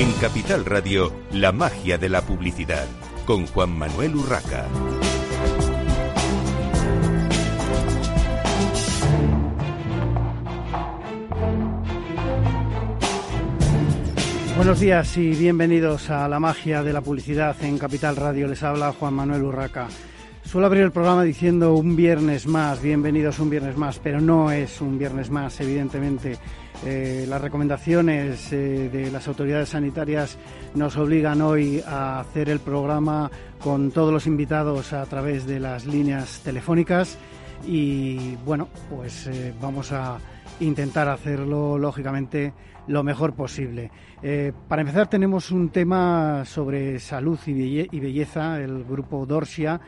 En Capital Radio, la magia de la publicidad, con Juan Manuel Urraca. Buenos días y bienvenidos a la magia de la publicidad en Capital Radio. Les habla Juan Manuel Urraca. Suelo abrir el programa diciendo un viernes más, bienvenidos un viernes más, pero no es un viernes más, evidentemente. Eh, las recomendaciones eh, de las autoridades sanitarias nos obligan hoy a hacer el programa con todos los invitados a través de las líneas telefónicas y bueno, pues eh, vamos a intentar hacerlo lógicamente lo mejor posible. Para empezar tenemos un tema sobre salud y, belleza, el grupo Dorsia,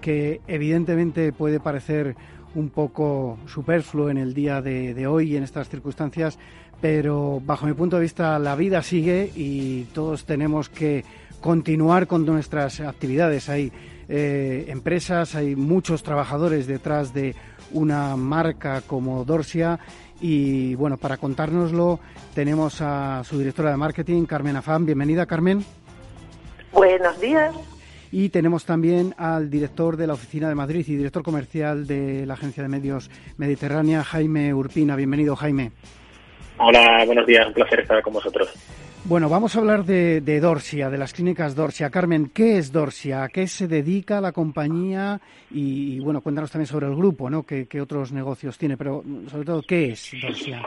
que evidentemente puede parecer un poco superfluo en el día de, hoy y en estas circunstancias, pero bajo mi punto de vista la vida sigue y todos tenemos que continuar con nuestras actividades. Hay eh, empresas, hay muchos trabajadores detrás de una marca como Dorsia y bueno, para contárnoslo tenemos a su directora de marketing, Carmen Afán. Bienvenida, Carmen. Buenos días. Y tenemos también al director de la Oficina de Madrid y director comercial de la Agencia de Medios Mediterránea, Jaime Urpina. Bienvenido, Jaime. Hola, buenos días. Un placer estar con vosotros. Bueno, vamos a hablar de, Dorsia, de las clínicas Dorsia. Carmen, ¿qué es Dorsia? ¿A qué se dedica la compañía? Y, bueno, cuéntanos también sobre el grupo, ¿no? ¿Qué, otros negocios tiene? Pero sobre todo, ¿qué es Dorsia?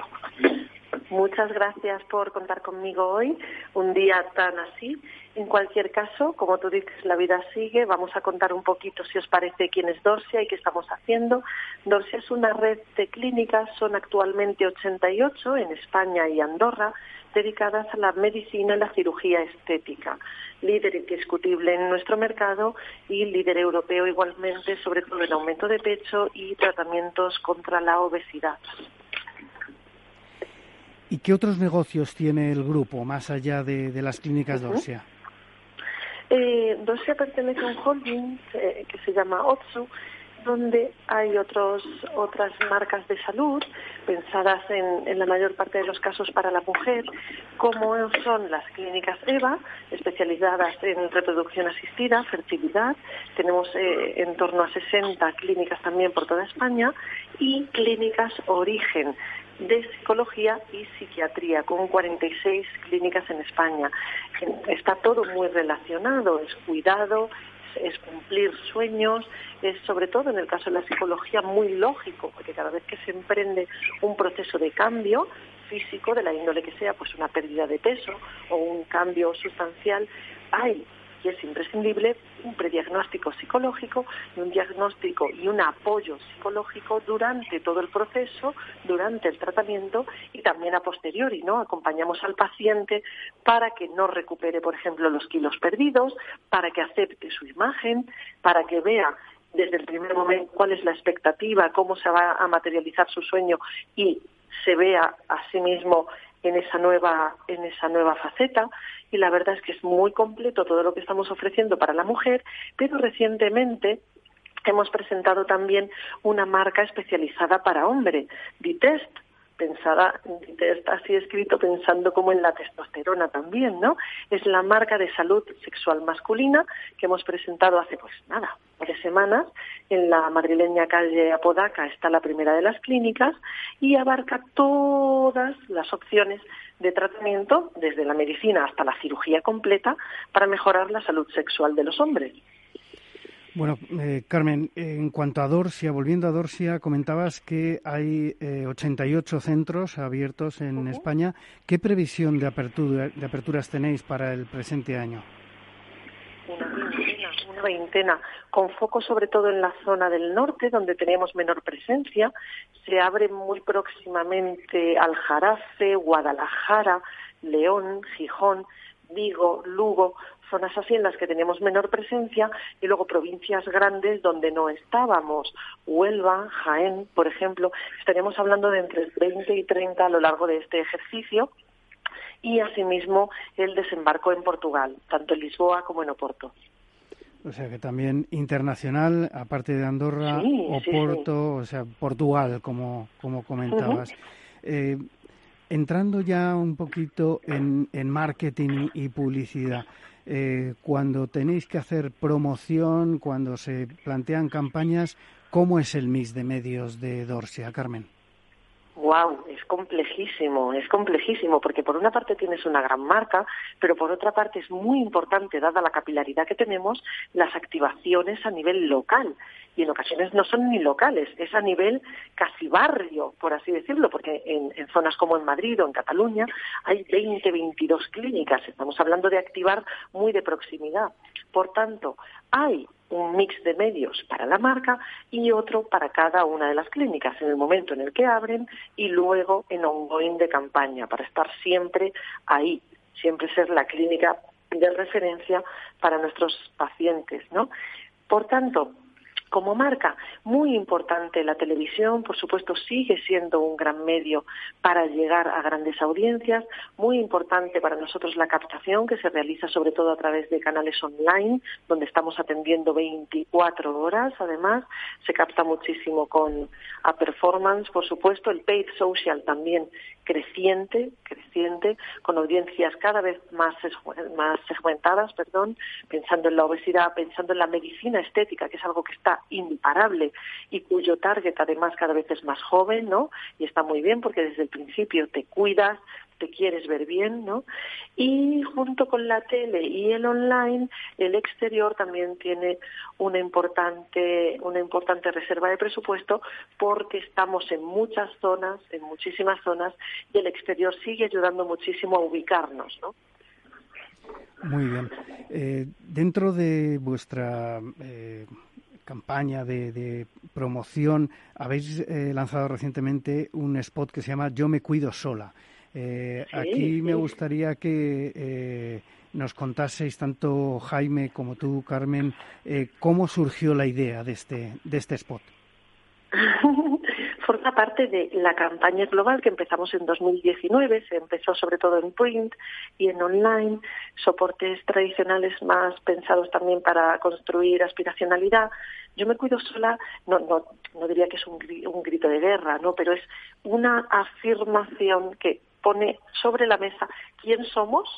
Muchas gracias por contar conmigo hoy, un día tan así. En cualquier caso, como tú dices, la vida sigue. Vamos a contar un poquito, si os parece, quién es Dorsia y qué estamos haciendo. Dorsia es una red de clínicas, son actualmente 88 en España y Andorra dedicadas a la medicina y la cirugía estética. Líder indiscutible en nuestro mercado y líder europeo igualmente, sobre todo en aumento de pecho y tratamientos contra la obesidad. ¿Y qué otros negocios tiene el grupo más allá de, las clínicas Dorsia? Eh, Dorsia pertenece a un holding eh, que se llama Otsu, donde hay otros, otras marcas de salud pensadas en, en, la mayor parte de los casos para la mujer, como son las clínicas EVA, especializadas en reproducción asistida, fertilidad. Tenemos eh, en torno a 60 clínicas también por toda España y clínicas Origen de psicología y psiquiatría, con 46 clínicas en España. Está todo muy relacionado, es cuidado, es cumplir sueños, es sobre todo en el caso de la psicología muy lógico, porque cada vez que se emprende un proceso de cambio físico, de la índole que sea, pues una pérdida de peso o un cambio sustancial, hay y es imprescindible un prediagnóstico psicológico y un diagnóstico y un apoyo psicológico durante todo el proceso, durante el tratamiento y también a posteriori, ¿no? Acompañamos al paciente para que no recupere, por ejemplo, los kilos perdidos, para que acepte su imagen, para que vea desde el primer momento cuál es la expectativa, cómo se va a materializar su sueño y se vea a sí mismo en esa nueva en esa nueva faceta y la verdad es que es muy completo todo lo que estamos ofreciendo para la mujer, pero recientemente hemos presentado también una marca especializada para hombre, Vitest, pensada, está así escrito pensando como en la testosterona también, ¿no? Es la marca de salud sexual masculina que hemos presentado hace pues nada, tres semanas en la madrileña calle Apodaca está la primera de las clínicas y abarca todas las opciones de tratamiento, desde la medicina hasta la cirugía completa, para mejorar la salud sexual de los hombres. Bueno, eh, Carmen, en cuanto a Dorsia, volviendo a Dorsia, comentabas que hay 88 eh, centros abiertos en España. ¿Qué previsión de, apertura, de aperturas tenéis para el presente año? Veintena, con foco sobre todo en la zona del norte, donde tenemos menor presencia. Se abre muy próximamente Aljarafe, Guadalajara, León, Gijón, Vigo, Lugo, zonas así en las que tenemos menor presencia y luego provincias grandes donde no estábamos, Huelva, Jaén, por ejemplo, estaríamos hablando de entre 20 y 30 a lo largo de este ejercicio y asimismo el desembarco en Portugal, tanto en Lisboa como en Oporto. O sea que también internacional, aparte de Andorra, Oporto, o sea, Portugal, como, como comentabas. Eh, entrando ya un poquito en, en marketing y publicidad, eh, cuando tenéis que hacer promoción, cuando se plantean campañas, ¿cómo es el mix de medios de Dorsia, Carmen? Wow, es complejísimo, es complejísimo, porque por una parte tienes una gran marca, pero por otra parte es muy importante, dada la capilaridad que tenemos, las activaciones a nivel local. Y en ocasiones no son ni locales, es a nivel casi barrio, por así decirlo, porque en, zonas como en Madrid o en Cataluña hay 20, 22 clínicas. Estamos hablando de activar muy de proximidad. Por tanto, hay un mix de medios para la marca y otro para cada una de las clínicas en el momento en el que abren y luego en ongoing de campaña para estar siempre ahí, siempre ser la clínica de referencia para nuestros pacientes, ¿no? Por tanto, como marca, muy importante la televisión, por supuesto, sigue siendo un gran medio para llegar a grandes audiencias, muy importante para nosotros la captación que se realiza sobre todo a través de canales online, donde estamos atendiendo 24 horas, además, se capta muchísimo con a performance, por supuesto, el paid social también creciente, creciente, con audiencias cada vez más, más segmentadas, perdón, pensando en la obesidad, pensando en la medicina estética, que es algo que está imparable y cuyo target además cada vez es más joven, ¿no? Y está muy bien porque desde el principio te cuidas, quieres ver bien, ¿no? Y junto con la tele y el online, el exterior también tiene una importante, una importante reserva de presupuesto porque estamos en muchas zonas, en muchísimas zonas, y el exterior sigue ayudando muchísimo a ubicarnos, ¿no? Muy bien. Eh, dentro de vuestra eh, campaña de, promoción, habéis eh, lanzado recientemente un spot que se llama Yo me cuido sola. Eh, aquí me gustaría que eh, nos contaseis, tanto Jaime como tú, Carmen, cómo surgió la idea de este, de este spot. forma parte de la campaña global que empezamos en 2019. Se empezó sobre todo en print y en online, soportes tradicionales más pensados también para construir aspiracionalidad. Yo me cuido sola, no, no, no diría que es un, un grito de guerra, ¿no? pero es una afirmación que pone sobre la mesa quién somos,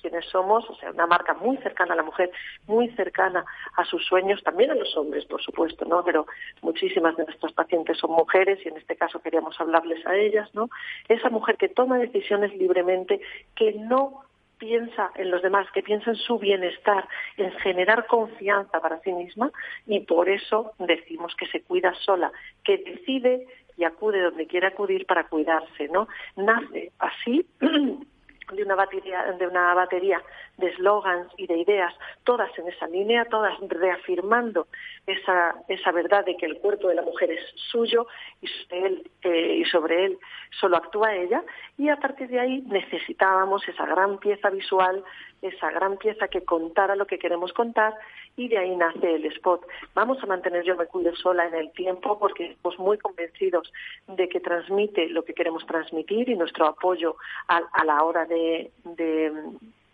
quienes somos, o sea, una marca muy cercana a la mujer, muy cercana a sus sueños, también a los hombres, por supuesto, ¿no? Pero muchísimas de nuestras pacientes son mujeres y en este caso queríamos hablarles a ellas, ¿no? Esa mujer que toma decisiones libremente, que no piensa en los demás, que piensa en su bienestar, en generar confianza para sí misma y por eso decimos que se cuida sola, que decide y acude donde quiere acudir para cuidarse, ¿no? Nace así de una batería, de una batería de eslogans y de ideas, todas en esa línea, todas reafirmando esa, esa verdad de que el cuerpo de la mujer es suyo y sobre él, eh, y sobre él solo actúa ella, y a partir de ahí necesitábamos esa gran pieza visual, esa gran pieza que contara lo que queremos contar, y de ahí nace el spot. Vamos a mantener Yo me cuido sola en el tiempo porque estamos muy convencidos de que transmite lo que queremos transmitir y nuestro apoyo a, a la hora de, de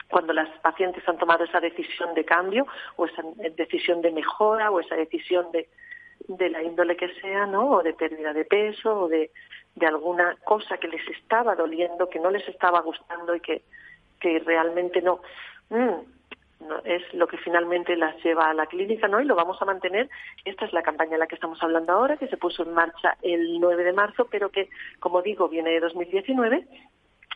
cuando las pacientes han tomado esa decisión de cambio o esa decisión de mejora o esa decisión de, de la índole que sea, ¿no? O de pérdida de peso o de, de alguna cosa que les estaba doliendo, que no les estaba gustando y que, que realmente no, mm, no es lo que finalmente las lleva a la clínica, ¿no? Y lo vamos a mantener. Esta es la campaña en la que estamos hablando ahora, que se puso en marcha el 9 de marzo, pero que, como digo, viene de 2019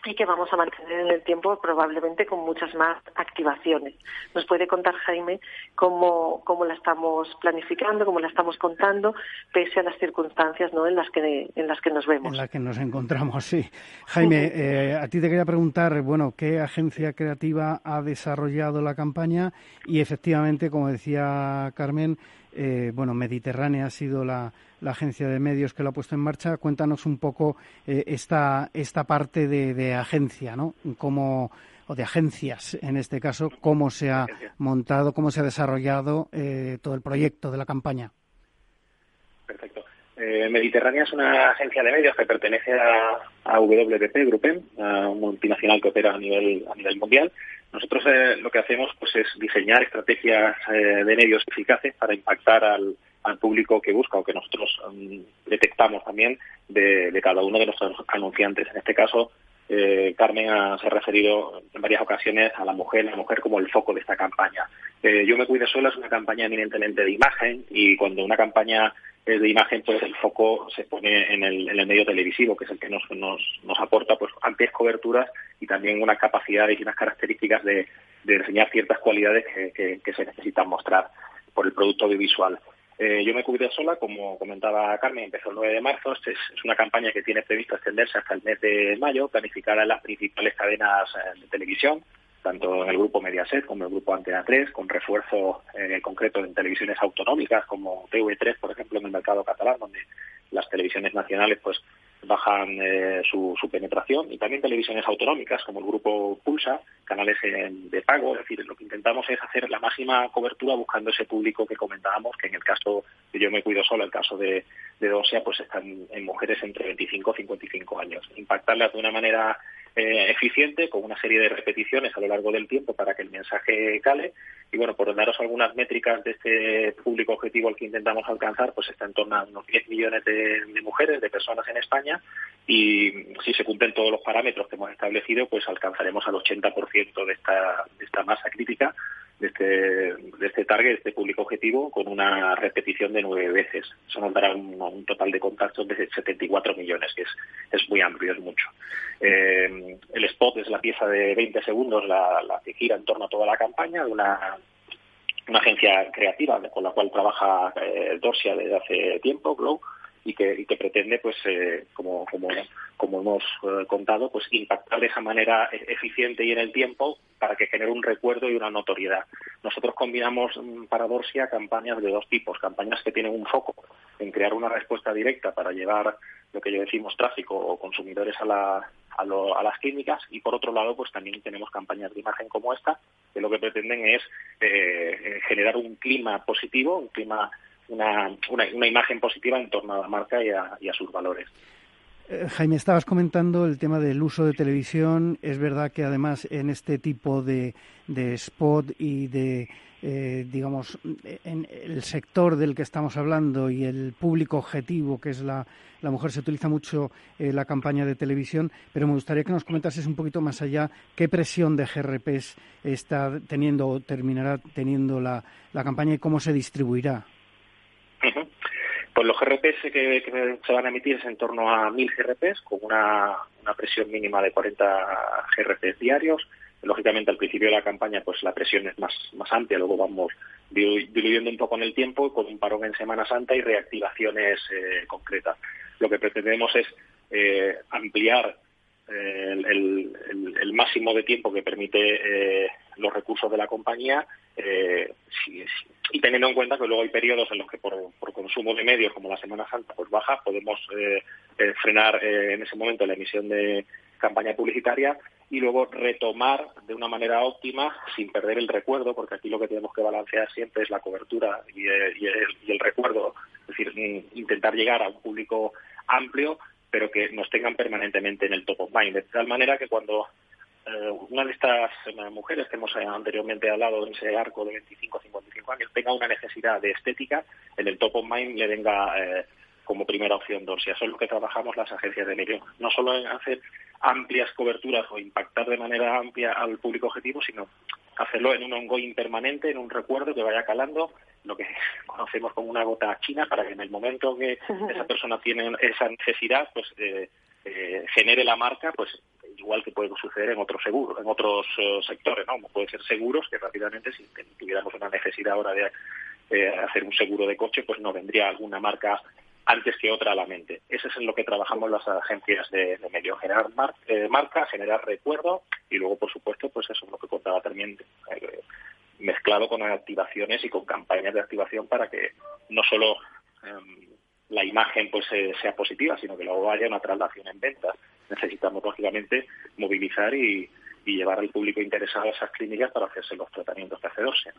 y que vamos a mantener en el tiempo probablemente con muchas más activaciones. ¿Nos puede contar Jaime cómo, cómo la estamos planificando, cómo la estamos contando, pese a las circunstancias ¿no? en, las que, en las que nos vemos? En las que nos encontramos, sí. Jaime, eh, a ti te quería preguntar, bueno, ¿qué agencia creativa ha desarrollado la campaña? Y efectivamente, como decía Carmen, eh, bueno, Mediterránea ha sido la, agencia de medios que lo ha puesto en marcha. Cuéntanos un poco eh, esta, esta parte de, agencia, ¿no? Cómo, o de agencias, en este caso, cómo se ha montado, cómo se ha desarrollado eh, todo el proyecto de la campaña. Perfecto. Mediterránea es una agencia de medios que pertenece a, a WPP, Grupem, una multinacional que opera a nivel, a nivel mundial nosotros eh, lo que hacemos pues es diseñar estrategias eh, de medios eficaces para impactar al, público que busca o que nosotros mm, detectamos también de, cada uno de los anunciantes. En este caso, eh, Carmen se ha referido en varias ocasiones a la mujer, la mujer como el foco de esta campaña. Eh, Yo me cuido sola es una campaña eminentemente de imagen y cuando una campaña de imagen, pues el foco se pone en el, medio televisivo, que es el que nos, nos, aporta pues amplias coberturas y también unas capacidades y unas características de, enseñar ciertas cualidades que, que se necesitan mostrar por el producto audiovisual. Eh, yo me cubrí sola, como comentaba Carmen, empezó el 9 de marzo. Es, es, una campaña que tiene previsto extenderse hasta el mes de mayo, planificada en las principales cadenas eh, de televisión, tanto en el grupo Mediaset como en el grupo Antena 3, con refuerzo eh, concreto en televisiones autonómicas como TV3, por ejemplo, en el mercado catalán, donde las televisiones nacionales pues bajan eh, su, penetración y también televisiones autonómicas como el grupo Pulsa, canales de pago, es decir, lo que intentamos es hacer la máxima cobertura buscando ese público que comentábamos, que en el caso de Yo me cuido solo, el caso de, de Dosia, pues están en mujeres entre 25 y 55 años. Impactarlas de una manera eh, eficiente, con una serie de repeticiones a lo largo del tiempo para que el mensaje cale. Y bueno, por daros algunas métricas de este público objetivo al que intentamos alcanzar, pues está en torno a unos 10 millones de, mujeres, de personas en España, y si se cumplen todos los parámetros que hemos establecido, pues alcanzaremos al 80% de esta, masa crítica de este, de este target, de este público objetivo, con una repetición de nueve veces. Eso nos dará un, total de contactos de 74 millones, que es, es muy amplio, es mucho. Eh, el spot es la pieza de 20 segundos, la, la que gira en torno a toda la campaña, de una, una agencia creativa con la cual trabaja eh, Dorsia desde hace tiempo, Glow, y que, que pretende, pues, eh, como, como, como hemos eh, contado, pues impactar de esa manera e-, eficiente y en el tiempo para que genere un recuerdo y una notoriedad. Nosotros combinamos mm, para Dorsia campañas de dos tipos, campañas que tienen un foco en crear una respuesta directa para llevar lo que yo decimos tráfico o consumidores a, la, a, las clínicas y por otro lado pues también tenemos campañas de imagen como esta que lo que pretenden es eh, generar un clima positivo, un clima una, una, imagen positiva en torno a la marca y a, sus valores. Eh, Jaime, estabas comentando el tema del uso de televisión. Es verdad que además en este tipo de, de spot y de, eh, digamos, en el sector del que estamos hablando y el público objetivo, que es la, la mujer, se utiliza mucho eh, la campaña de televisión, pero me gustaría que nos comentases un poquito más allá qué presión de GRPs está teniendo o terminará teniendo la, la campaña y cómo se distribuirá. Pues los GRPs que, se van a emitir es en torno a 1.000 GRPs, con una, presión mínima de 40 GRPs diarios. Lógicamente, al principio de la campaña, pues la presión es más, más amplia, luego vamos diluyendo un poco en el tiempo, con un parón en Semana Santa y reactivaciones eh, concretas. Lo que pretendemos es eh, ampliar eh, el, máximo de tiempo que permite los recursos de la compañía y teniendo en cuenta que luego hay periodos en los que por, consumo de medios como la Semana Santa pues baja, podemos eh, eh, frenar eh, en ese momento la emisión de campaña publicitaria y luego retomar de una manera óptima sin perder el recuerdo, porque aquí lo que tenemos que balancear siempre es la cobertura y, el, recuerdo, es decir, mm, intentar llegar a un público amplio pero que nos tengan permanentemente en el top of mind, de tal manera que cuando eh, una de estas eh, mujeres que hemos eh, anteriormente hablado en ese arco de 25 a 55 años tenga una necesidad de estética, en el top of mind le venga como primera opción Dorsia. Eso es lo que trabajamos las agencias de medio. No solo en hacer amplias coberturas o impactar de manera amplia al público objetivo, sino hacerlo en un ongoing permanente, en un recuerdo que vaya calando, lo que conocemos como una gota china, para que en el momento que esa persona tiene esa necesidad, pues genere la marca, pues igual que puede suceder en otros seguros, en otros eh, sectores, ¿no? Como puede ser seguros, que rápidamente, si tuviéramos una necesidad ahora de eh, hacer un seguro de coche, pues no vendría alguna marca antes que otra a la mente. Eso es en lo que trabajamos las agencias de, medio, generar eh, marca, generar recuerdo y luego, por supuesto, pues eso es lo que contaba también, mezclado con activaciones y con campañas de activación para que no solo em, la imagen pues sea positiva, sino que luego haya una traslación en ventas necesitamos, lógicamente, movilizar y, llevar al público interesado a esas clínicas para hacerse los tratamientos de AC2.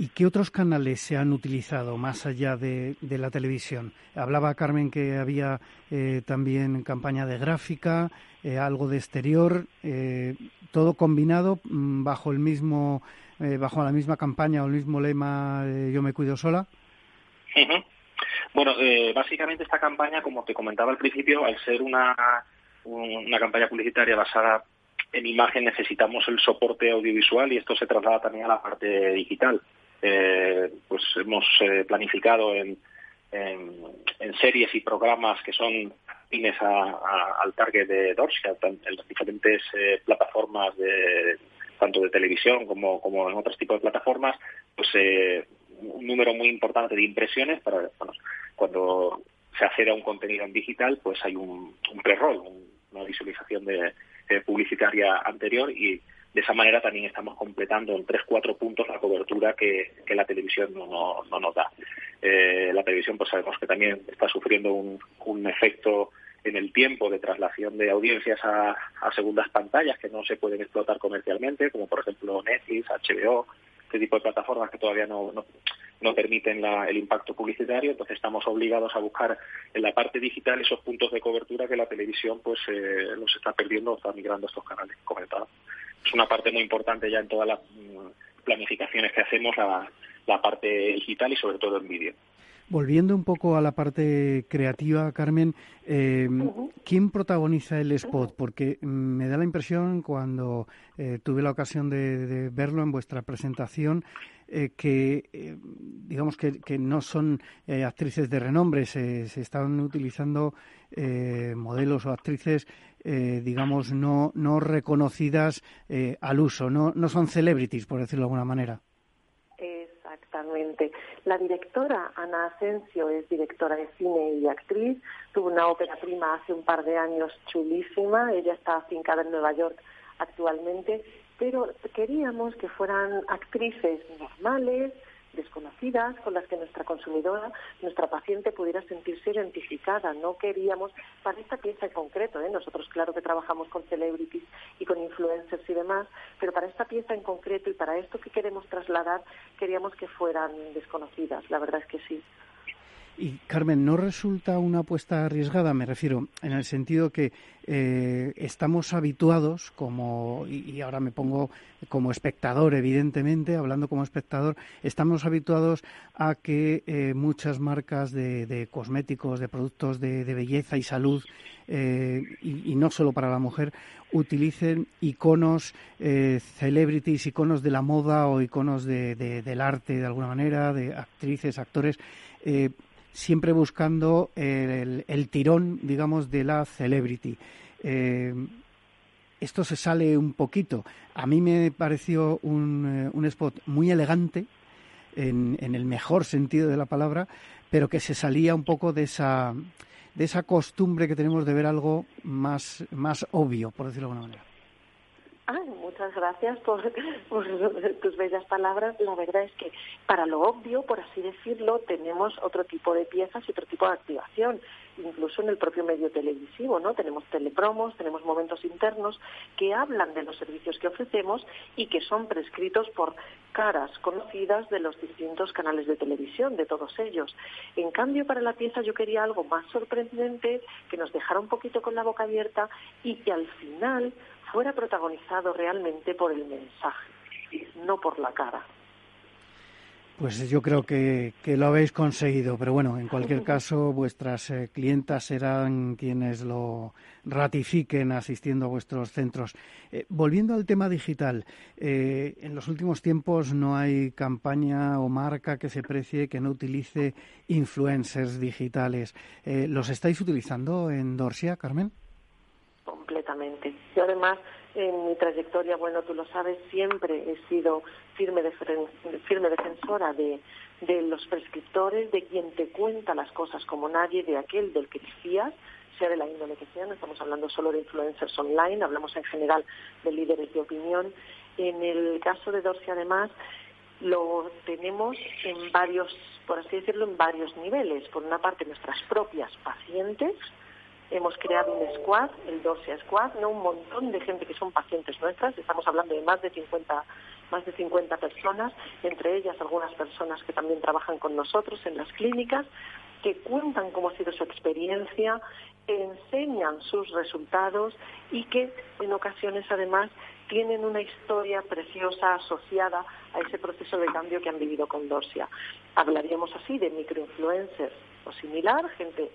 ¿Y qué otros canales se han utilizado más allá de, la televisión? Hablaba Carmen que había eh, también campaña de gráfica, eh, algo de exterior, eh, todo combinado mm, bajo el mismo, bajo la misma campaña o el mismo lema "Yo me cuido sola". Bueno, básicamente esta campaña, como te comentaba al principio, al ser una una campaña publicitaria basada en imagen necesitamos el soporte audiovisual y esto se traslada también a la parte digital. Eh, pues hemos eh, planificado en, en, series y programas que son afines al target de Dorsia, en las diferentes eh, plataformas de tanto de televisión como, como en otros tipos de plataformas, pues un número muy importante de impresiones para cuando se accede a un contenido en digital, pues hay un, un pre-roll, una visualización de, publicitaria anterior y de esa manera también estamos completando en tres cuatro puntos la cobertura que, la televisión no, no, nos da. Eh, la televisión pues sabemos que también está sufriendo un, un efecto en el tiempo de traslación de audiencias a, segundas pantallas que no se pueden explotar comercialmente, como por ejemplo Netflix, HBO, este tipo de plataformas que todavía no, no, permiten el impacto publicitario, entonces estamos obligados a buscar en la parte digital esos puntos de cobertura que la televisión pues eh, los está perdiendo o está migrando a estos canales comentados. Es una parte muy importante ya en todas las mm, planificaciones que hacemos, la, la parte digital y sobre todo en vídeo. Volviendo un poco a la parte creativa, Carmen, eh, ¿quién protagoniza el spot? Porque me da la impresión, cuando eh, tuve la ocasión de, verlo en vuestra presentación, eh, que digamos que, no son actrices de renombre, se, se están utilizando modelos o actrices, digamos, no, no reconocidas al uso, no, no son celebrities, por decirlo de alguna manera. Exactamente. La directora Ana Asensio es directora de cine y actriz. Tuvo una ópera prima hace un par de años chulísima. Ella está afincada en Nueva York actualmente. Pero queríamos que fueran actrices normales, desconocidas con las que nuestra consumidora, nuestra paciente pudiera sentirse identificada. No queríamos, para esta pieza en concreto, ¿eh? nosotros claro que trabajamos con celebrities y con influencers y demás, pero para esta pieza en concreto y para esto que queremos trasladar, queríamos que fueran desconocidas. La verdad es que sí. Y Carmen, ¿no resulta una apuesta arriesgada? Me refiero en el sentido que eh, estamos habituados, como, y, ahora me pongo como espectador, evidentemente, hablando como espectador, estamos habituados a que eh, muchas marcas de, cosméticos, de productos de, belleza y salud, eh, y, no solo para la mujer, utilicen iconos, celebrities, iconos de la moda o iconos del arte de alguna manera, de actrices, actores siempre buscando el, tirón, digamos, de la celebrity. Eh, esto se sale un poquito. A mí me pareció un, eh, spot muy elegante, en, el mejor sentido de la palabra, pero que se salía un poco de esa, de esa costumbre que tenemos de ver algo más, más obvio, por decirlo de alguna manera. Ah, muchas gracias por, tus bellas palabras. La verdad es que para lo obvio, por así decirlo, tenemos otro tipo de piezas y otro tipo de activación, incluso en el propio medio televisivo, ¿no? Tenemos telepromos, tenemos momentos internos que hablan de los servicios que ofrecemos y que son prescritos por caras conocidas de los distintos canales de televisión, de todos ellos. En cambio, para la pieza yo quería algo más sorprendente, que nos dejara un poquito con la boca abierta y que al final fuera protagonizado realmente por el mensaje, no por la cara. Pues yo creo que, lo habéis conseguido, pero bueno, en cualquier caso, vuestras eh, clientas serán quienes lo ratifiquen asistiendo a vuestros centros. Eh, volviendo al tema digital, eh, en los últimos tiempos no hay campaña o marca que se precie que no utilice influencers digitales. ¿Los estáis utilizando en Dorsia, Carmen? Completamente. Yo además, en mi trayectoria, bueno, tú lo sabes, siempre he sido firme, firme defensora de, los prescriptores, de quien te cuenta las cosas como nadie, de aquel del que te fías, sea de la índole que sea, no estamos hablando solo de influencers online, hablamos en general de líderes de opinión. En el caso de Dorsi, además, lo tenemos en varios, por así decirlo, en varios niveles. Por una parte, nuestras propias pacientes, hemos creado un squad, el Dorsia Squad, ¿no? un montón de gente que son pacientes nuestras, estamos hablando de más de 50 más de 50 personas, entre ellas algunas personas que también trabajan con nosotros en las clínicas, que cuentan cómo ha sido su experiencia, enseñan sus resultados y que en ocasiones además tienen una historia preciosa asociada a ese proceso de cambio que han vivido con Dorsia. Hablaríamos así de microinfluencers o similar, gente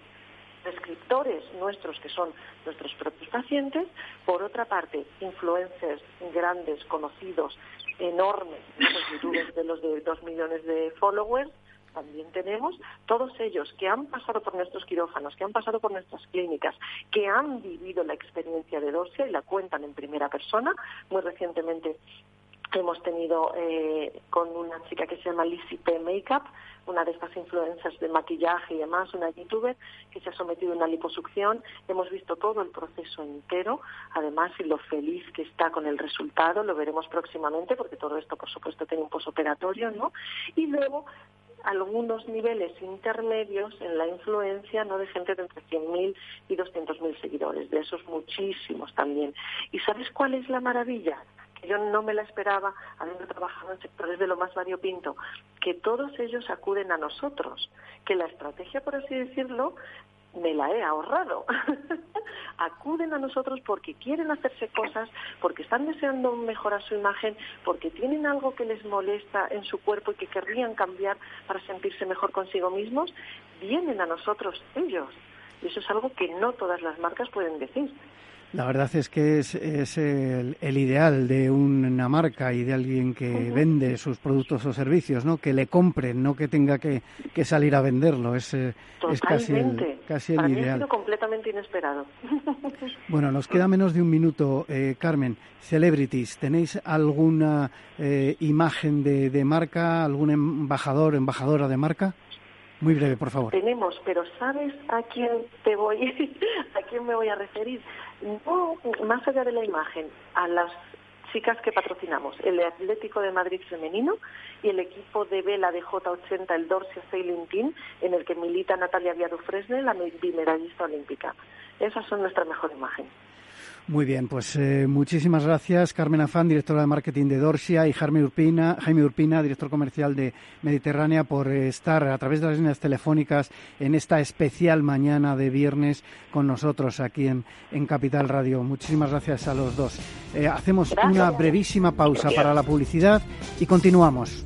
prescriptores nuestros, que son nuestros propios pacientes, por otra parte, influencers grandes, conocidos, enormes, de los de dos millones de followers, también tenemos todos ellos que han pasado por nuestros quirófanos, que han pasado por nuestras clínicas, que han vivido la experiencia de Dorsia y la cuentan en primera persona. Muy recientemente hemos tenido eh, con una chica que se llama Lizzie P. Makeup, una de estas influencias de maquillaje y demás, una youtuber que se ha sometido a una liposucción. Hemos visto todo el proceso entero, además, y lo feliz que está con el resultado, lo veremos próximamente, porque todo esto, por supuesto, tiene un posoperatorio, ¿no? Y luego algunos niveles intermedios en la influencia no de gente de entre 100.000 y 200.000 seguidores, de esos muchísimos también. ¿Y sabes cuál es la maravilla? Yo no me la esperaba, habiendo trabajado en sectores de lo más variopinto, que todos ellos acuden a nosotros, que la estrategia, por así decirlo, me la he ahorrado. Acuden a nosotros porque quieren hacerse cosas, porque están deseando mejorar su imagen, porque tienen algo que les molesta en su cuerpo y que querrían cambiar para sentirse mejor consigo mismos. Vienen a nosotros ellos. Y eso es algo que no todas las marcas pueden decir. La verdad es que es, el, ideal de una marca y de alguien que vende sus productos o servicios, ¿no? Que le compren, no que tenga que, salir a venderlo. Es, eh, es casi el, casi el ideal. sido completamente inesperado. Bueno, nos queda menos de un minuto, eh, Carmen. Celebrities, ¿tenéis alguna eh, imagen de, de marca, algún embajador, embajadora de marca? Muy breve, por favor. Tenemos, pero ¿sabes a quién te voy, a quién me voy a referir? No, más allá de la imagen, a las chicas que patrocinamos, el Atlético de Madrid femenino y el equipo de vela de J80, el Dorsia Sailing Team, en el que milita Natalia Viado Fresne, la bimedallista olímpica. Esas son nuestra mejor imagen. Muy bien, pues eh, muchísimas gracias Carmen Afán, directora de marketing de Dorsia, y Jaime Urpina, Jaime Urpina, director comercial de Mediterránea, por eh, estar a través de las líneas telefónicas en esta especial mañana de viernes con nosotros aquí en, Capital Radio. Muchísimas gracias a los dos. Eh, hacemos una brevísima pausa para la publicidad y continuamos.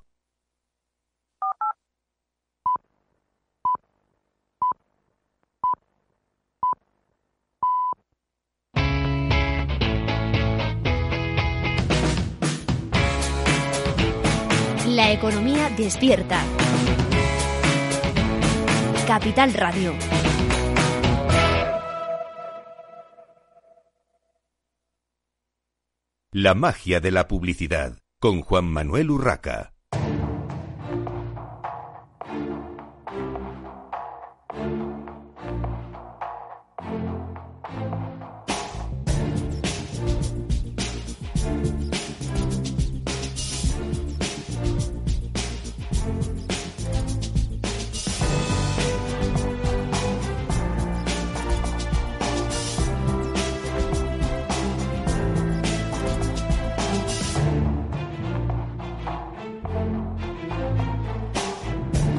La economía despierta. Capital Radio. La magia de la publicidad con Juan Manuel Urraca.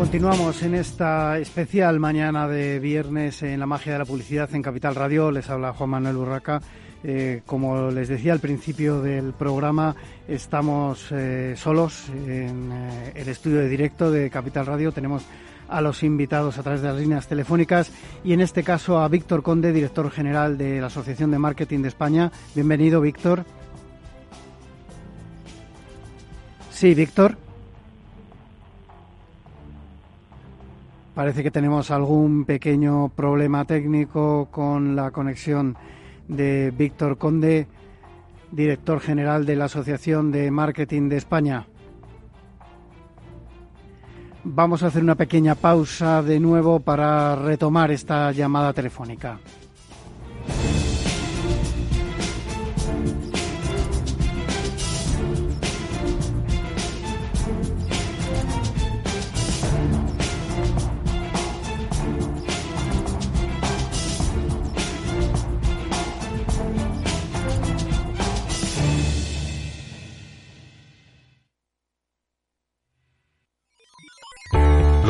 Continuamos en esta especial mañana de viernes en la magia de la publicidad en Capital Radio. Les habla Juan Manuel Urraca. Eh, como les decía al principio del programa, estamos eh, solos en eh, el estudio de directo de Capital Radio. Tenemos a los invitados a través de las líneas telefónicas y en este caso a Víctor Conde, director general de la Asociación de Marketing de España. Bienvenido, Víctor. Sí, Víctor. Parece que tenemos algún pequeño problema técnico con la conexión de Víctor Conde, director general de la Asociación de Marketing de España. Vamos a hacer una pequeña pausa de nuevo para retomar esta llamada telefónica.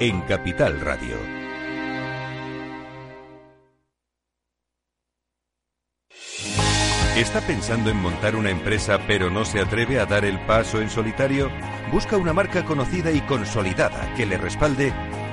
en Capital Radio. ¿Está pensando en montar una empresa pero no se atreve a dar el paso en solitario? Busca una marca conocida y consolidada que le respalde.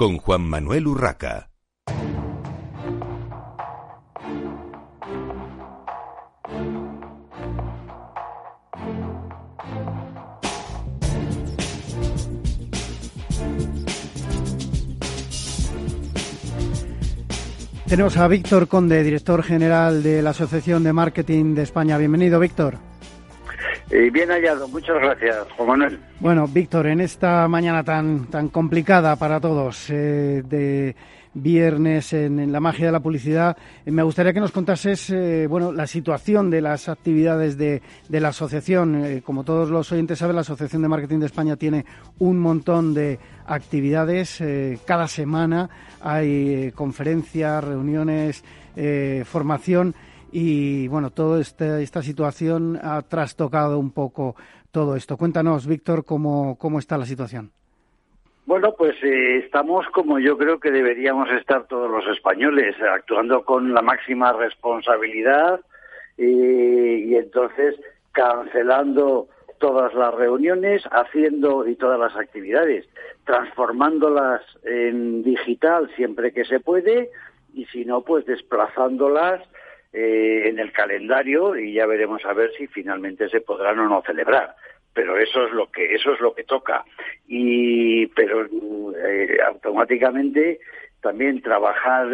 con Juan Manuel Urraca. Tenemos a Víctor Conde, director general de la Asociación de Marketing de España. Bienvenido, Víctor. Eh, bien hallado, muchas gracias, Juan Manuel. Bueno, Víctor, en esta mañana tan, tan complicada para todos eh, de viernes en, la magia de la publicidad, eh, me gustaría que nos contases bueno, la situación de las actividades de, de la asociación. como todos los oyentes saben, la Asociación de Marketing de España tiene un montón de actividades cada semana hay eh, conferencias, reuniones, eh, formación y bueno, toda este, esta situación ha trastocado un poco todo esto. Cuéntanos, Víctor, cómo, cómo está la situación. Bueno, pues eh, estamos como yo creo que deberíamos estar todos los españoles, actuando con la máxima responsabilidad y entonces cancelando todas las reuniones, haciendo y todas las actividades, transformándolas en digital siempre que se puede y si no, pues desplazándolas eh, en el calendario y ya veremos a ver si finalmente se podrán o no celebrar. Pero eso es lo que eso es lo que toca y pero eh, automáticamente también trabajar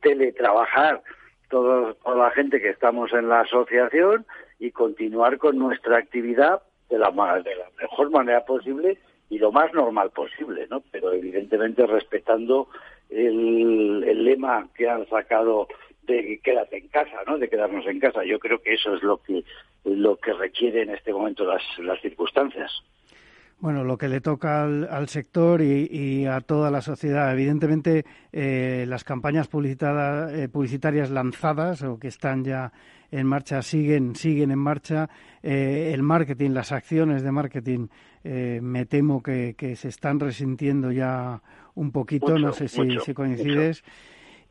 teletrabajar toda la gente que estamos en la asociación y continuar con nuestra actividad de la, de la mejor manera posible y lo más normal posible, ¿no? Pero evidentemente respetando el, el lema que han sacado de quédate en casa, ¿no? De quedarnos en casa. Yo creo que eso es lo que lo que requiere en este momento las, las circunstancias. Bueno, lo que le toca al, sector y, a toda la sociedad. Evidentemente, eh, las campañas eh, publicitarias lanzadas o que están ya en marcha siguen, siguen en marcha. Eh, el marketing, las acciones de marketing, me temo que, se están resintiendo ya un poquito. no sé si, si coincides.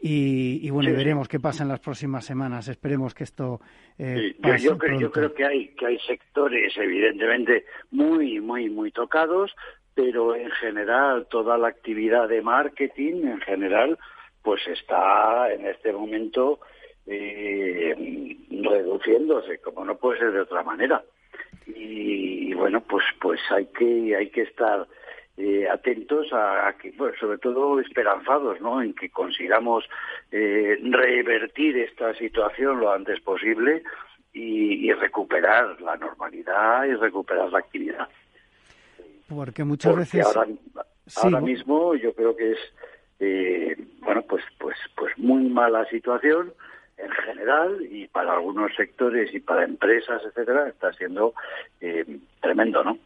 Y, bueno, veremos qué pasa en las próximas semanas. Esperemos que esto eh, yo, creo, yo, creo, que hay que hay sectores evidentemente muy muy muy tocados, pero en general toda la actividad de marketing en general pues está en este momento eh, reduciéndose, como no puede ser de otra manera. Y, bueno, pues pues hay que hay que estar eh, atentos a, que, bueno, sobre todo esperanzados, ¿no? En que consigamos eh, revertir esta situación lo antes posible y, recuperar la normalidad y recuperar la actividad. Porque muchas veces ahora, mismo yo creo que es eh, bueno pues pues pues muy mala situación en general y para algunos sectores y para empresas etcétera está siendo tremendo, ¿no?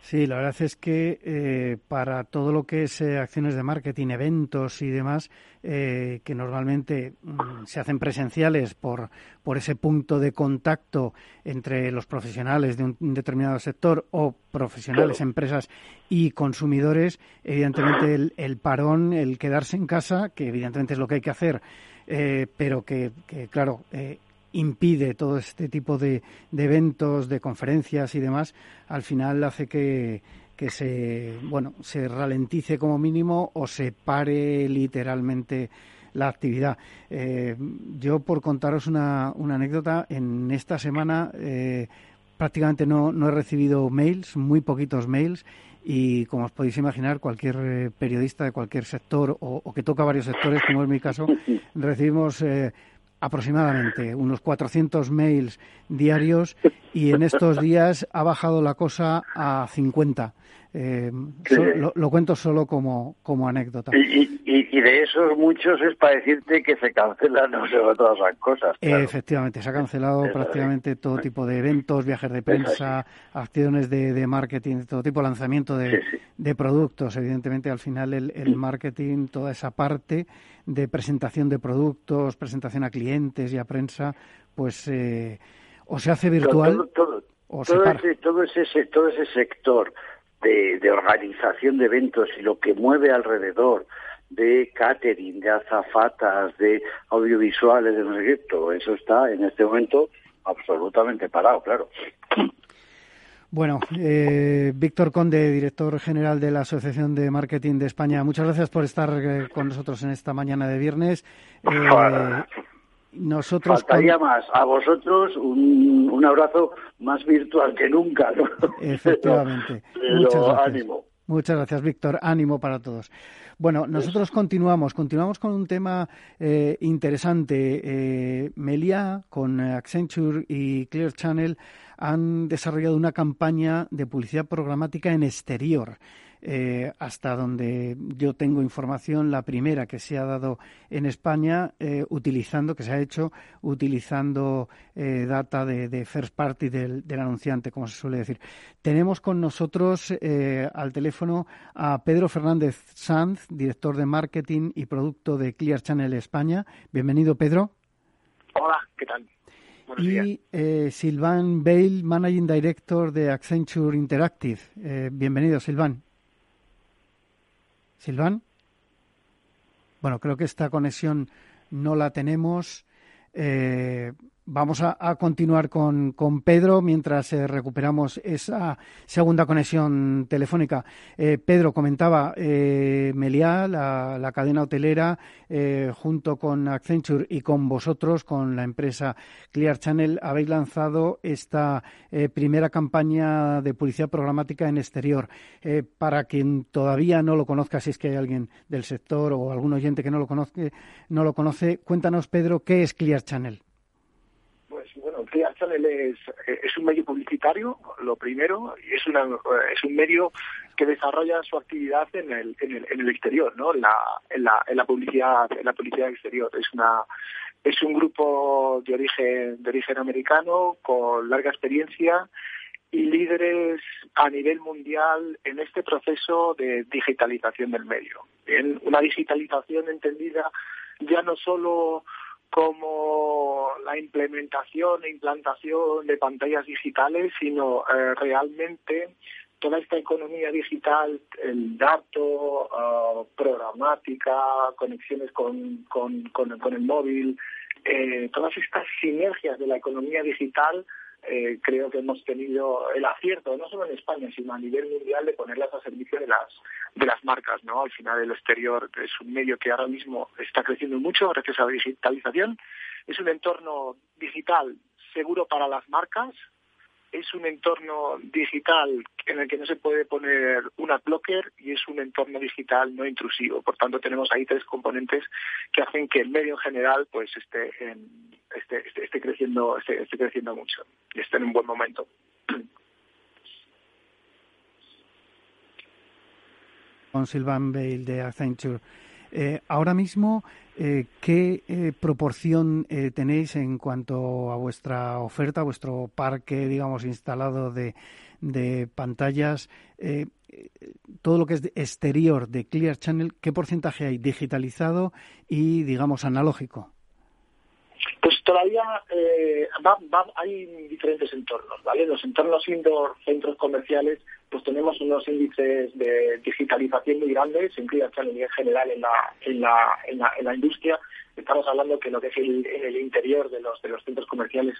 Sí, la verdad es que eh, para todo lo que es eh, acciones de marketing, eventos y demás, eh, que normalmente mm, se hacen presenciales por, por ese punto de contacto entre los profesionales de un, determinado sector o profesionales, empresas y consumidores, evidentemente el, el, parón, el quedarse en casa, que evidentemente es lo que hay que hacer, pero que, que claro, impide todo este tipo de, eventos, de conferencias y demás, al final hace que, que se bueno se ralentice como mínimo o se pare literalmente la actividad. Eh, yo por contaros una, una, anécdota, en esta semana eh, prácticamente no, no he recibido mails, muy poquitos mails, y como os podéis imaginar, cualquier eh, periodista de cualquier sector o, o, que toca varios sectores, como es mi caso, recibimos aproximadamente unos 400 mails diarios y en estos días ha bajado la cosa a 50. Eh, lo, cuento solo como, como anécdota. Y, y, de esos muchos es para decirte que se cancelan no sé, todas las cosas. Efectivamente, se ha cancelado prácticamente todo tipo de eventos, viajes de prensa, acciones de, de, marketing, todo tipo, de lanzamiento de, de productos. Evidentemente, al final el, el marketing, toda esa parte de presentación de productos, presentación a clientes y a prensa, pues eh, o se hace virtual o se todo, ese, todo, ese, todo ese sector de, de, organización de eventos y lo que mueve alrededor de catering, de azafatas, de audiovisuales, de no sé qué, todo eso está en este momento absolutamente parado, claro. Bueno, eh, Víctor Conde, director general de la Asociación de Marketing de España, muchas gracias por estar eh, con nosotros en esta mañana de viernes. Eh, nosotros Faltaría más. A vosotros un, un, abrazo más virtual que nunca. ¿no? Efectivamente. muchas gracias. ánimo. Muchas gracias, Víctor. Ánimo para todos. Bueno, nosotros continuamos, continuamos con un tema eh, interesante. Eh, Melia con Accenture y Clear Channel han desarrollado una campaña de publicidad programática en exterior. Eh, hasta donde yo tengo información, la primera que se ha dado en España, eh, utilizando, que se ha hecho utilizando eh, data de, first party del, anunciante, como se suele decir. Tenemos con nosotros al teléfono a Pedro Fernández Sanz, director de marketing y producto de Clear Channel España. Bienvenido, Pedro. Hola, ¿qué tal? y Silvan Bale, Managing Director de Accenture Interactive. bienvenido, Silvan. Silván. Bueno, creo que esta conexión no la tenemos. Eh, Vamos a, continuar con, Pedro mientras eh, recuperamos esa segunda conexión telefónica. Eh, Pedro comentaba, eh, Meliá, la, cadena hotelera, eh, junto con Accenture y con vosotros, con la empresa Clear Channel, habéis lanzado esta primera campaña de publicidad programática en exterior. para quien todavía no lo conozca, si es que hay alguien del sector o algún oyente que no lo, conozca, no lo conoce, cuéntanos, Pedro, ¿qué es Clear Channel? Clear Channel es, un medio publicitario, lo primero, y es, una, es un medio que desarrolla su actividad en el, en el, en el exterior, ¿no? En la, en la, en la publicidad, en la publicidad exterior. Es una es un grupo de origen de origen americano con larga experiencia y líderes a nivel mundial en este proceso de digitalización del medio. En una digitalización entendida ya no solo como la implementación e implantación de pantallas digitales, sino eh, realmente toda esta economía digital, el dato, uh, programática, conexiones con, con, con, el móvil, eh, todas estas sinergias de la economía digital, eh, creo que hemos tenido el acierto, no solo en España, sino a nivel mundial, de ponerlas a servicio de las, de las marcas. ¿no? Al final, el exterior es un medio que ahora mismo está creciendo mucho gracias a la digitalización. Es un entorno digital seguro para las marcas, es un entorno digital en el que no se puede poner una blocker y es un entorno digital no intrusivo. Por tanto, tenemos ahí tres componentes que hacen que el medio en general pues esté, esté, esté, creciendo esté, creciendo mucho y esté en un buen momento. Con Silvan Bale de Accenture. Eh, ahora mismo, eh, ¿qué eh, proporción tenéis en cuanto a vuestra oferta, vuestro parque, digamos, instalado de, de pantallas? todo lo que es exterior de Clear Channel, ¿qué porcentaje hay digitalizado y, digamos, analógico? Todavía hay diferentes entornos, ¿vale? Los entornos indoor, centros comerciales, pues tenemos unos índices de digitalización muy grandes, en Clear Channel y en general en la, en la, en la, industria. Estamos hablando que lo que es el, interior de los, de los centros comerciales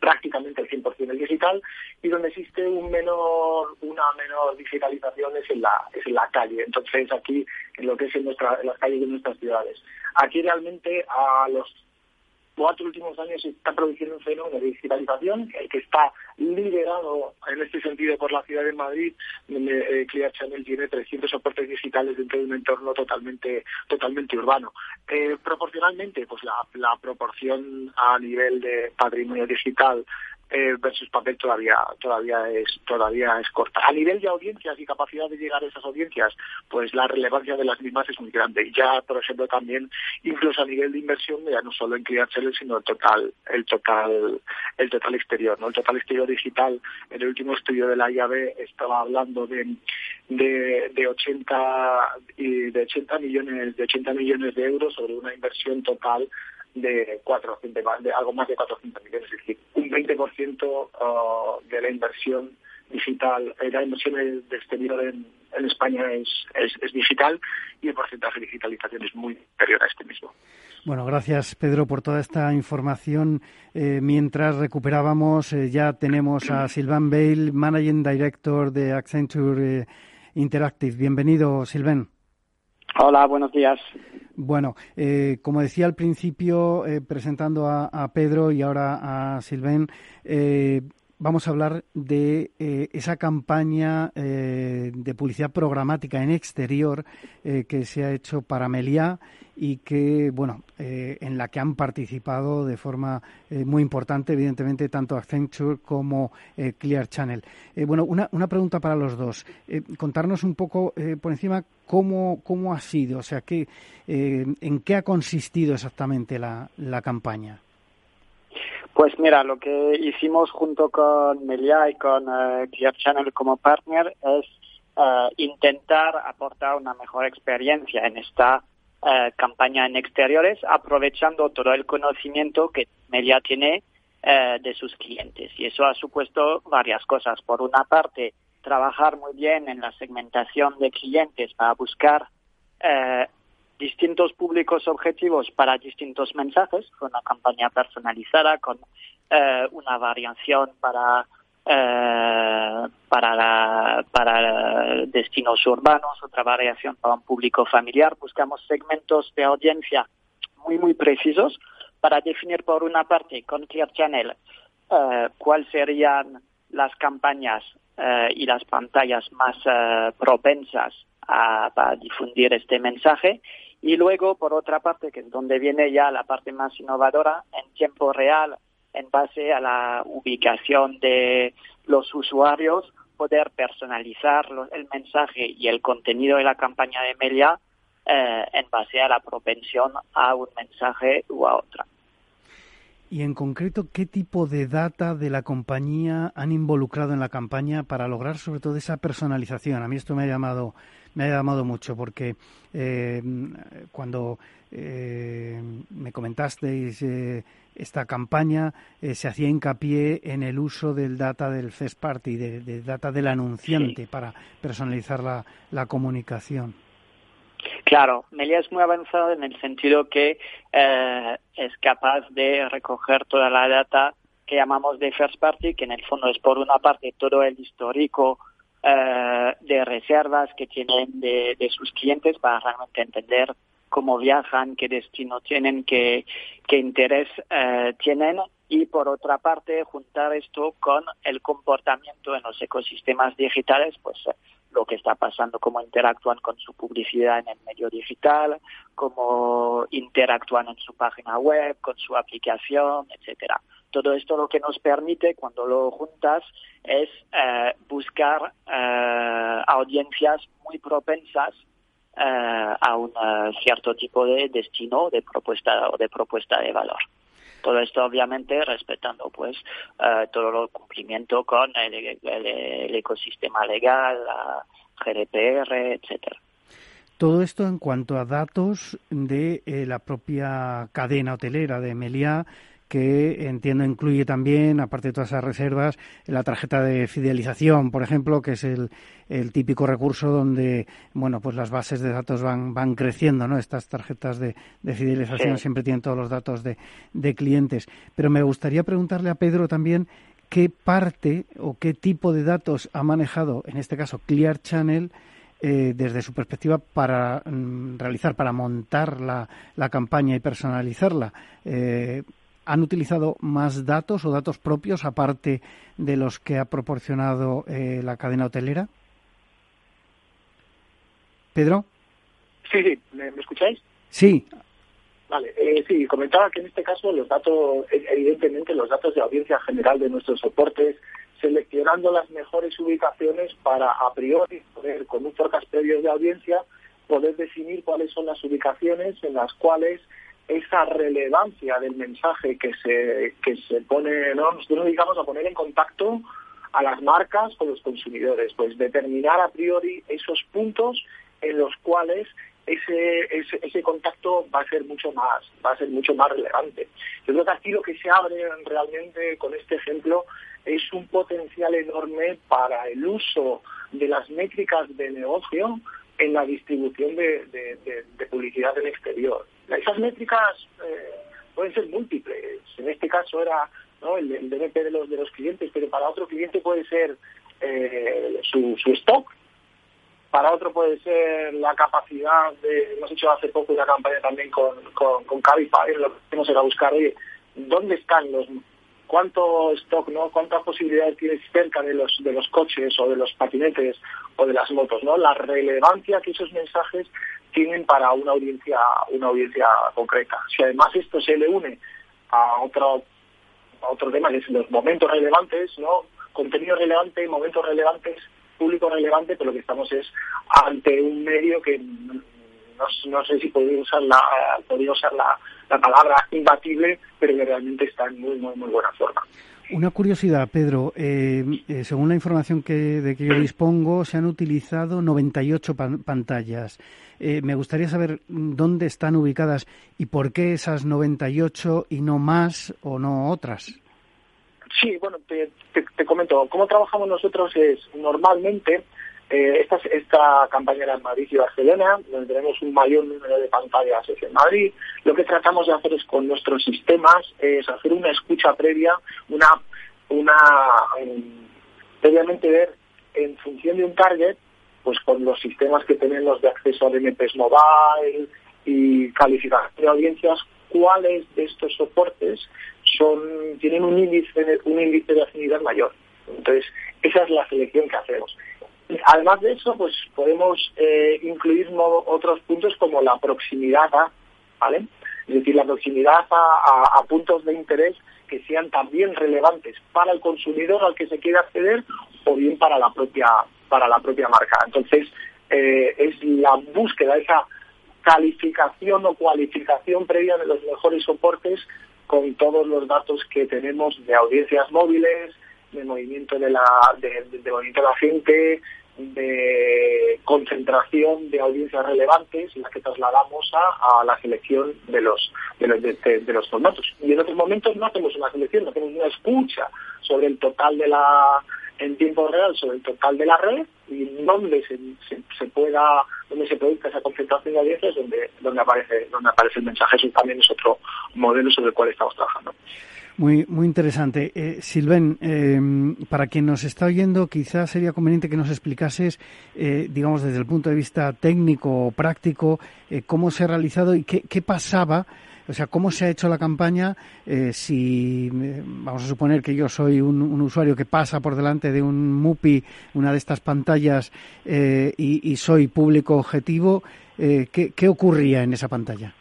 prácticamente el 100% es digital y donde existe un menor, una menor digitalización es en la, es en la calle. Entonces aquí en lo que es en, nuestra, en las calles de nuestras ciudades. Aquí realmente a los cuatro últimos años se está produciendo un fenómeno de digitalización el que está liderado en este sentido por la ciudad de Madrid, donde eh, Clear Channel tiene 300 soportes digitales dentro de un entorno totalmente totalmente urbano. Eh, proporcionalmente, pues la, la proporción a nivel de patrimonio digital eh, versus papel todavía todavía es todavía es corta. A nivel de audiencias y capacidad de llegar a esas audiencias, pues la relevancia de las mismas es muy grande. Y ya, por ejemplo, también incluso a nivel de inversión, ya no solo en Clear sino el total el total el total exterior, ¿no? El total exterior digital. En el último estudio de la IAB estaba hablando de de, de 80 y de 80 millones de 80 millones de euros sobre una inversión total de 400, de algo más de 400 millones, es decir, un 20% uh, de la inversión digital, eh, la inversión de exterior en, España es, es, digital y el porcentaje de digitalización es muy superior a este mismo. Bueno, gracias Pedro por toda esta información. Eh, mientras recuperábamos, eh, ya tenemos a Silvan Bale, Managing Director de Accenture Interactive. Bienvenido, Silvan. Hola, buenos días. Bueno, eh, como decía al principio, eh, presentando a, Pedro y ahora a Silven, eh, vamos a hablar de eh, esa campaña eh, de publicidad programática en exterior eh, que se ha hecho para Meliá y que, bueno, en la que han participado de forma muy importante, evidentemente, tanto Accenture como Clear Channel. bueno, una, una, pregunta para los dos. contarnos un poco por encima cómo, cómo ha sido, o sea, qué, en qué ha consistido exactamente la, la campaña. Pues mira, lo que hicimos junto con Melia y con uh, Clear Channel como partner es uh, intentar aportar una mejor experiencia en esta uh, campaña en exteriores, aprovechando todo el conocimiento que Melia tiene de sus clientes. Y eso ha supuesto varias cosas. Por una parte, trabajar muy bien en la segmentación de clientes para buscar distintos públicos objetivos para distintos mensajes, con una campaña personalizada, con eh, una variación para eh, para, destinos urbanos, otra variación para un público familiar. Buscamos segmentos de audiencia muy, muy precisos para definir, por una parte, con Clear Channel, eh, cuáles serían las campañas eh, y las pantallas más eh, propensas a, para difundir este mensaje y luego, por otra parte, que es donde viene ya la parte más innovadora, en tiempo real, en base a la ubicación de los usuarios, poder personalizar el mensaje y el contenido de la campaña de Melia eh, en base a la propensión a un mensaje u a otra. Y en concreto, ¿qué tipo de data de la compañía han involucrado en la campaña para lograr sobre todo esa personalización? A mí esto me ha llamado, me ha llamado mucho porque eh, cuando eh, me comentasteis eh, esta campaña se hacía hincapié en el uso del data del first party, de, data del anunciante para personalizar la, la comunicación. Claro, Melia es muy avanzado en el sentido que eh, es capaz de recoger toda la data que llamamos de first party, que en el fondo es por una parte todo el histórico eh, de reservas que tienen de, sus clientes para realmente entender cómo viajan, qué destino tienen, qué, qué interés eh, tienen. Y por otra parte juntar esto con el comportamiento en los ecosistemas digitales, pues lo que está pasando, cómo interactúan con su publicidad en el medio digital, cómo interactúan en su página web, con su aplicación, etcétera. Todo esto lo que nos permite, cuando lo juntas, es eh, buscar eh, audiencias muy propensas eh, a un cierto tipo de destino de propuesta o de propuesta de valor. Todo esto obviamente respetando pues eh, todo el cumplimiento con el, ecosistema legal, la GDPR, etcétera. Todo esto en cuanto a datos de eh, la propia cadena hotelera de Meliá que entiendo incluye también, aparte de todas esas reservas, la tarjeta de fidelización, por ejemplo, que es el, típico recurso donde, bueno, pues las bases de datos van, van creciendo, ¿no? Estas tarjetas de, fidelización siempre tienen todos los datos de, de clientes. Pero me gustaría preguntarle a Pedro también qué parte o qué tipo de datos ha manejado, en este caso, Clear Channel, eh, desde su perspectiva para mm, realizar, para montar la, la campaña y personalizarla. Eh, ¿Han utilizado más datos o datos propios aparte de los que ha proporcionado eh, la cadena hotelera? Pedro. Sí, sí, ¿me, escucháis? Sí. Vale, eh, sí, comentaba que en este caso los datos, e, evidentemente los datos de audiencia general de nuestros soportes, seleccionando las mejores ubicaciones para a priori poder, con un forecast previo de audiencia, poder definir cuáles son las ubicaciones en las cuales esa relevancia del mensaje que se, que se pone, ¿no? nosotros nos dedicamos a poner en contacto a las marcas con los consumidores, pues determinar a priori esos puntos en los cuales ese, ese, ese, contacto va a ser mucho más, va a ser mucho más relevante. Yo creo que aquí lo que se abre realmente con este ejemplo es un potencial enorme para el uso de las métricas de negocio en la distribución de, de publicidad en exterior. Esas métricas eh, pueden ser múltiples. En este caso era el, el, DNP de los, de los clientes, pero para otro cliente puede ser eh, su, su stock, para otro puede ser la capacidad de, hemos hecho hace poco una campaña también con, con, con Cabify, lo que hacemos era buscar, oye, ¿dónde están los, cuánto stock, ¿no? cuántas posibilidades tienes cerca de los, de los coches o de los patinetes o de las motos, ¿no? La relevancia que esos mensajes tienen para una audiencia, una audiencia concreta. Si además esto se le une a otro, a otro tema que es los momentos relevantes, ¿no? Contenido relevante, momentos relevantes, público relevante, pero lo que estamos es ante un medio que no, no sé si podría usar la, podría usar la, la palabra imbatible, pero que realmente está en muy, muy, muy buena forma. Una curiosidad, Pedro. Eh, eh, según la información que, de que yo dispongo, se han utilizado 98 pantallas. Eh, me gustaría saber dónde están ubicadas y por qué esas 98 y no más o no otras. Sí, bueno, te, te comento. ¿Cómo trabajamos nosotros? Es normalmente eh, esta, campaña era en Madrid y Barcelona, donde tenemos un mayor número de pantallas en Madrid. Lo que tratamos de hacer es con nuestros sistemas es hacer una escucha previa, una, una previamente ver en función de un target, pues con los sistemas que tenemos de acceso a DMPs mobile y calificación de audiencias, cuáles de estos soportes son tienen un índice un índice de afinidad mayor. Entonces, esa es la selección que hacemos. Además de eso, pues podemos eh, incluir otros puntos como la proximidad ¿vale? Es decir, la proximidad a, puntos de interés que sean también relevantes para el consumidor al que se quiere acceder o bien para la propia para la propia marca. Entonces, eh, es la búsqueda, esa calificación o cualificación previa de los mejores soportes con todos los datos que tenemos de audiencias móviles, de movimiento de la, de, movimiento de la gente, de concentración de audiencias relevantes, las que trasladamos a, la selección de los de los, de, los formatos. Y en otros momentos no hacemos una selección, no hacemos una escucha sobre el total de la en tiempo real sobre el total de la red y donde se, se, pueda donde se produzca esa concentración de audiencias donde donde aparece donde aparece el mensaje eso también es otro modelo sobre el cual estamos trabajando muy, muy interesante. Eh, Silven, em, para quien nos está oyendo, quizás sería conveniente que nos explicases, eh, digamos, desde el punto de vista técnico o práctico, eh, cómo se ha realizado y qué, qué pasaba o sea, ¿cómo se ha hecho la campaña eh, si, eh, vamos a suponer que yo soy un, usuario que pasa por delante de un MUPI, una de estas pantallas, eh, y, soy público objetivo, ¿qué, ocurría en esa pantalla?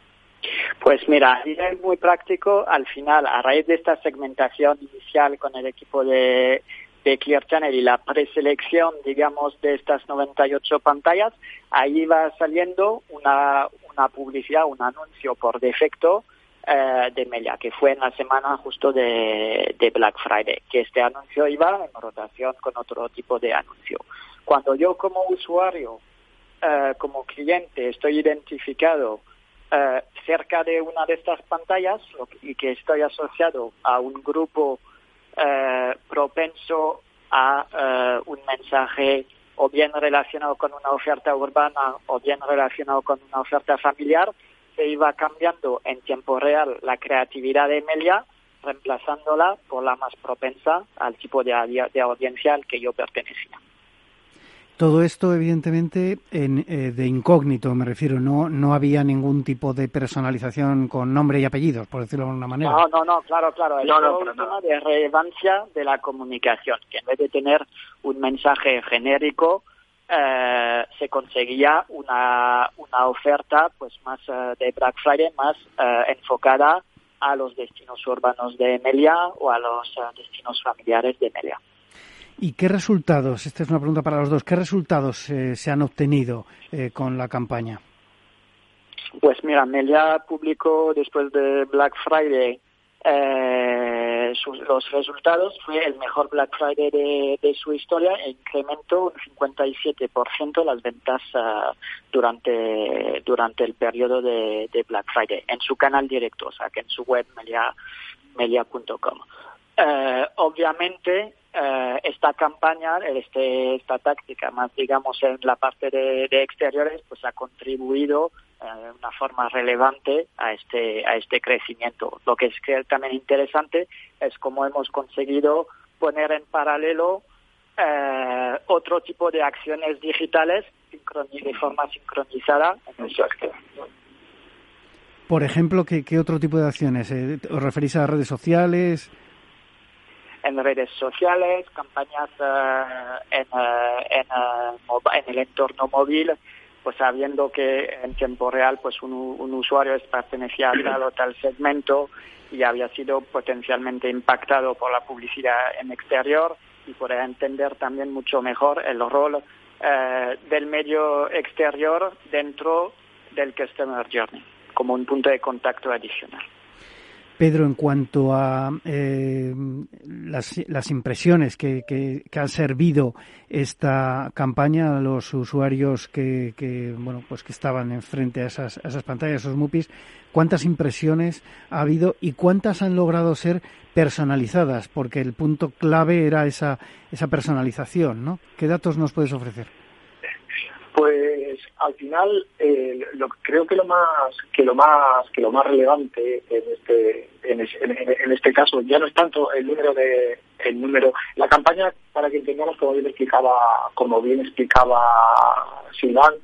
Pues mira, es muy práctico. Al final, a raíz de esta segmentación inicial con el equipo de, de Clear Channel y la preselección, digamos, de estas 98 pantallas, ahí va saliendo una, una publicidad, un anuncio por defecto eh, de Melia, que fue en la semana justo de, Black Friday, que este anuncio iba en rotación con otro tipo de anuncio. Cuando yo como usuario, eh, como cliente, estoy identificado eh, cerca de una de estas pantallas y que estoy asociado a un grupo propenso a un mensaje o bien relacionado con una oferta urbana o bien relacionado con una oferta familiar, se iba cambiando en tiempo real la creatividad de Emilia, reemplazándola por la más propensa al tipo de audiencia al que yo pertenecía. Todo esto, evidentemente, en, eh, de incógnito, me refiero. No, no había ningún tipo de personalización con nombre y apellidos, por decirlo de alguna manera. No, no, no, claro, claro. Es un tema de relevancia de la comunicación, que en vez de tener un mensaje genérico, eh, se conseguía una, una oferta pues más eh, de Black Friday, más enfocada a los destinos urbanos de Emilia o a los destinos familiares de Emilia. ¿Y qué resultados, esta es una pregunta para los dos, qué resultados eh, se han obtenido eh, con la campaña? Pues mira, Melia publicó después de Black Friday eh, los resultados. Fue el mejor Black Friday de, su historia e incrementó un 57% las ventas durante, durante el periodo de, Black Friday en su canal directo, o sea, que en su web melia.com. obviamente, eh, esta campaña, este, esta táctica más digamos en la parte de, exteriores, pues ha contribuido eh, de una forma relevante a este, a este crecimiento. Lo que es también interesante es cómo hemos conseguido poner en paralelo eh, otro tipo de acciones digitales de forma sincronizada en nuestro Por ejemplo, ¿qué, ¿qué, otro tipo de acciones? ¿Os referís a redes sociales? En redes sociales, campañas eh, en, eh, en, eh, en, el entorno móvil, pues sabiendo que en tiempo real pues un, un usuario pertenecía a tal o tal segmento y había sido potencialmente impactado por la publicidad en exterior y poder entender también mucho mejor el rol del medio exterior dentro del Customer Journey como un punto de contacto adicional. Pedro, en cuanto a eh, las, impresiones que, que, ha servido esta campaña a los usuarios que, bueno, pues que estaban enfrente a esas, a esas pantallas, esos MUPIs, ¿cuántas impresiones ha habido y cuántas han logrado ser personalizadas? Porque el punto clave era esa, esa personalización, ¿no? ¿Qué datos nos puedes ofrecer? Pues al final eh, lo, creo que lo más que lo más que lo más relevante en este en, este caso ya no es tanto el número de el número la campaña para que entendamos como bien explicaba como bien explicaba Silván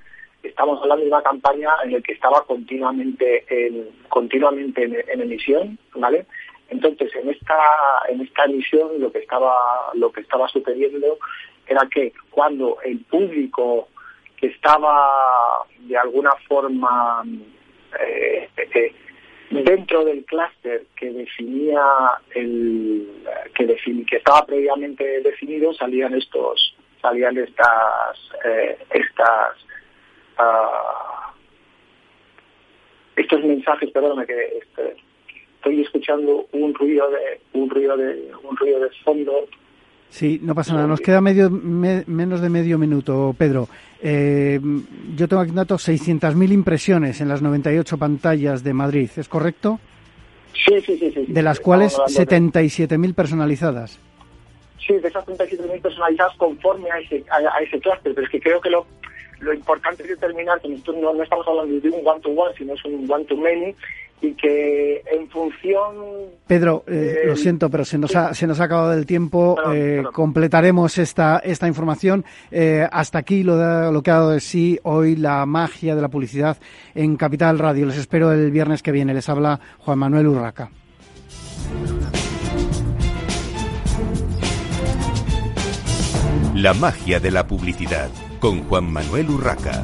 estamos hablando de una campaña en la que estaba continuamente en, continuamente en, emisión vale entonces en esta en esta emisión lo que estaba lo que estaba sucediendo era que cuando el público que estaba de alguna forma eh, dentro del clúster que definía el que, que estaba previamente definido salían estos salían estas eh, estas uh, estos mensajes perdóname que este, estoy escuchando un ruido de un ruido de un ruido de fondo Sí, no pasa nada. Nos queda medio, menos de medio minuto, Pedro. Eh, yo tengo aquí datos 600.000 impresiones en las 98 pantallas de Madrid, ¿es correcto? Sí, sí, sí. sí de las cuales 77.000 personalizadas. Sí, de esas 77.000 personalizadas conforme a ese, a, ese clúster, pero es que creo que lo, lo importante es determinar que nosotros no, no estamos hablando de un one-to-one, sino es un one-to-many, y que en función... Pedro, eh, lo siento, pero se nos, ha, se nos ha acabado el tiempo. Eh, completaremos esta, esta información. Eh, hasta aquí lo, lo que ha dado de sí hoy la magia de la publicidad en Capital Radio. Les espero el viernes que viene. Les habla Juan Manuel Urraca. La magia de la publicidad con Juan Manuel Urraca.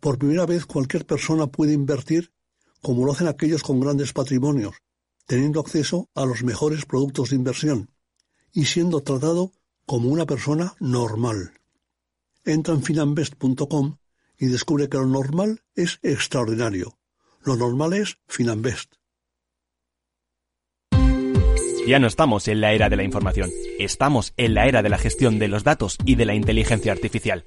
por primera vez cualquier persona puede invertir como lo hacen aquellos con grandes patrimonios, teniendo acceso a los mejores productos de inversión y siendo tratado como una persona normal. Entra en finambest.com y descubre que lo normal es extraordinario. Lo normal es Finambest. Ya no estamos en la era de la información, estamos en la era de la gestión de los datos y de la inteligencia artificial.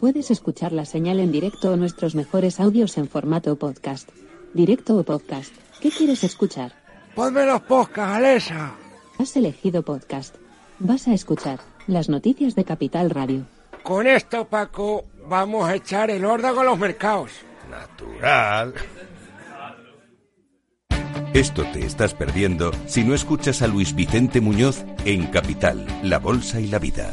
Puedes escuchar la señal en directo o nuestros mejores audios en formato podcast. Directo o podcast. ¿Qué quieres escuchar? Ponme los podcasts, Alexa. Has elegido podcast. Vas a escuchar las noticias de Capital Radio. Con esto, Paco, vamos a echar el órdago a los mercados. Natural. Esto te estás perdiendo si no escuchas a Luis Vicente Muñoz en Capital, La Bolsa y la Vida